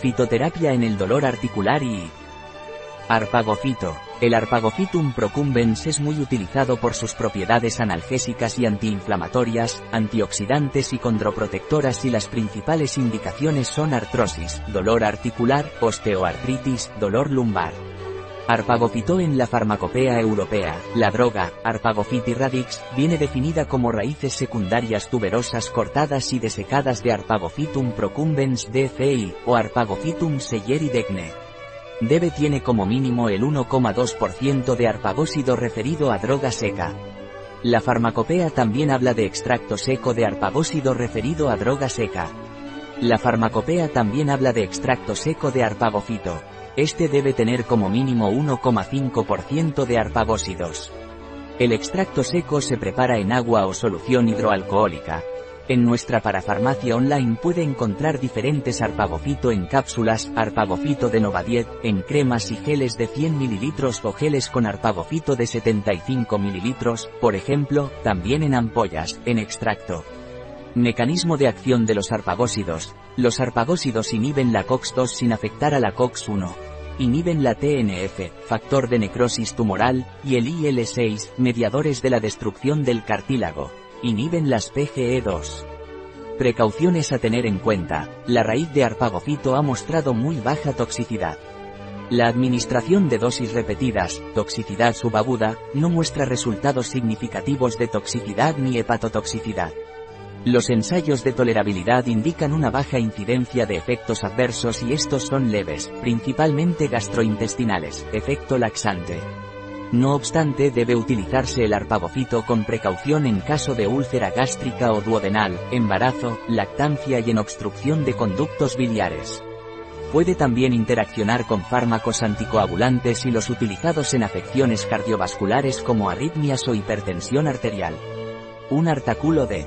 Fitoterapia en el dolor articular y... Arpagofito. El Arpagophytum procumbens es muy utilizado por sus propiedades analgésicas y antiinflamatorias, antioxidantes y condroprotectoras y las principales indicaciones son artrosis, dolor articular, osteoartritis, dolor lumbar. Arpagofito en la farmacopea europea, la droga, Arpagophytirradix, viene definida como raíces secundarias tuberosas cortadas y desecadas de Arpagophytum procumbens DCI, o Arpagophytum degne. Debe tiene como mínimo el 1,2% de arpagósido referido a droga seca. La farmacopea también habla de extracto seco de arpagósido referido a droga seca. La farmacopea también habla de extracto seco de arpagofito. Este debe tener como mínimo 1,5% de arpagósidos. El extracto seco se prepara en agua o solución hidroalcohólica. En nuestra parafarmacia online puede encontrar diferentes arpagofito en cápsulas, arpagofito de Novadiet, en cremas y geles de 100 ml o geles con arpagofito de 75 ml, por ejemplo, también en ampollas, en extracto. Mecanismo de acción de los arpagósidos. Los arpagósidos inhiben la COX-2 sin afectar a la COX-1. Inhiben la TNF, factor de necrosis tumoral, y el IL-6, mediadores de la destrucción del cartílago. Inhiben las PGE2. Precauciones a tener en cuenta. La raíz de arpagofito ha mostrado muy baja toxicidad. La administración de dosis repetidas, toxicidad subaguda, no muestra resultados significativos de toxicidad ni hepatotoxicidad. Los ensayos de tolerabilidad indican una baja incidencia de efectos adversos y estos son leves, principalmente gastrointestinales, efecto laxante. No obstante debe utilizarse el arpagofito con precaución en caso de úlcera gástrica o duodenal, embarazo, lactancia y en obstrucción de conductos biliares. Puede también interaccionar con fármacos anticoagulantes y los utilizados en afecciones cardiovasculares como arritmias o hipertensión arterial. Un artículo de